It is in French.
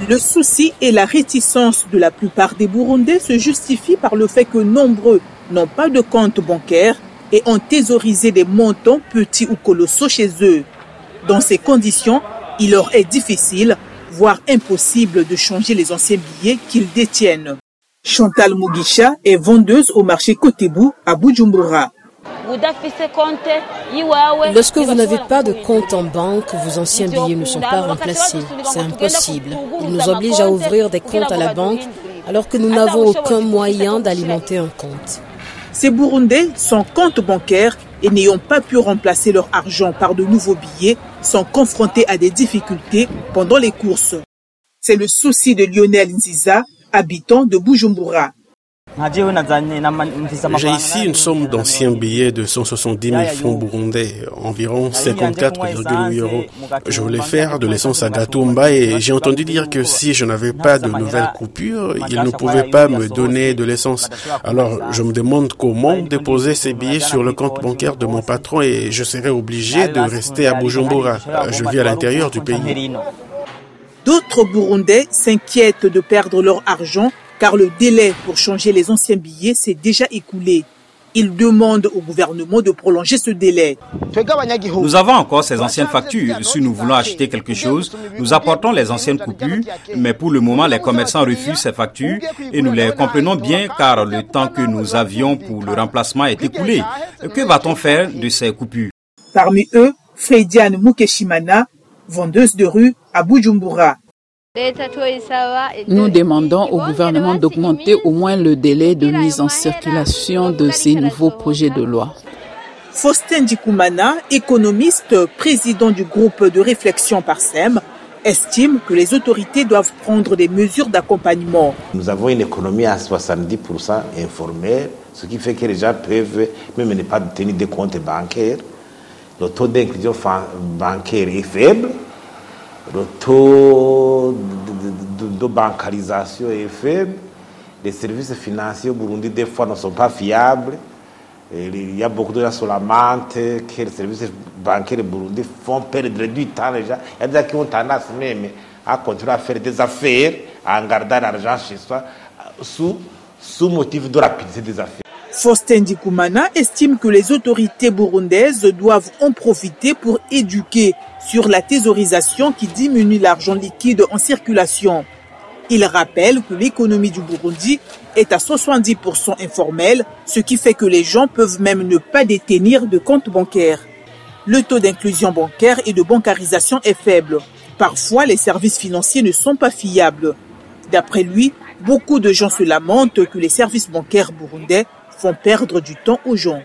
Le souci et la réticence de la plupart des Burundais se justifient par le fait que nombreux n'ont pas de compte bancaire et ont thésaurisé des montants petits ou colossaux chez eux. Dans ces conditions, il leur est difficile, voire impossible de changer les anciens billets qu'ils détiennent. Chantal Mugisha est vendeuse au marché Kotebu à Bujumbura. Lorsque vous n'avez pas de compte en banque, vos anciens billets ne sont pas remplacés. C'est impossible. Ils nous obligent à ouvrir des comptes à la banque alors que nous n'avons aucun moyen d'alimenter un compte. Ces Burundais, sans compte bancaire et n'ayant pas pu remplacer leur argent par de nouveaux billets, sont confrontés à des difficultés pendant les courses. C'est le souci de Lionel Nziza, habitant de Bujumbura. J'ai ici une somme d'anciens billets de 170 000 francs burundais, environ 54,8 euros. Je voulais faire de l'essence à Gatumba et j'ai entendu dire que si je n'avais pas de nouvelles coupures, ils ne pouvaient pas me donner de l'essence. Alors je me demande comment déposer ces billets sur le compte bancaire de mon patron et je serai obligé de rester à Bujumbura. Je vis à l'intérieur du pays. D'autres Burundais s'inquiètent de perdre leur argent car le délai pour changer les anciens billets s'est déjà écoulé. Ils demandent au gouvernement de prolonger ce délai. Nous avons encore ces anciennes factures. Si nous voulons acheter quelque chose, nous apportons les anciennes coupures, mais pour le moment, les commerçants refusent ces factures et nous les comprenons bien car le temps que nous avions pour le remplacement est écoulé. Que va-t-on faire de ces coupures? Parmi eux, Frediane Mukeshimana, vendeuse de rue à Bujumbura. Nous demandons au gouvernement d'augmenter au moins le délai de mise en circulation de ces nouveaux projets de loi. Faustin Dikumana, économiste, président du groupe de réflexion par SEM, estime que les autorités doivent prendre des mesures d'accompagnement. Nous avons une économie à 70% informelle, ce qui fait que les gens peuvent même ne pas tenir des comptes bancaires. Le taux d'inclusion bancaire est faible le taux de, bancarisation est faible. Les services financiers au Burundi, des fois, ne sont pas fiables. Il y a beaucoup de gens sur la menthe que les services bancaires au Burundi font perdre du temps. Gens. Il y a des gens qui ont tendance même à continuer à faire des affaires, à en garder l'argent chez soi, sous motif de rapidité des affaires. Faustin Dikumana estime que les autorités burundaises doivent en profiter pour éduquer sur la thésaurisation qui diminue l'argent liquide en circulation. Il rappelle que l'économie du Burundi est à 70% informelle, ce qui fait que les gens peuvent même ne pas détenir de compte bancaire. Le taux d'inclusion bancaire et de bancarisation est faible. Parfois, les services financiers ne sont pas fiables. D'après lui, beaucoup de gens se lamentent que les services bancaires burundais font perdre du temps aux gens.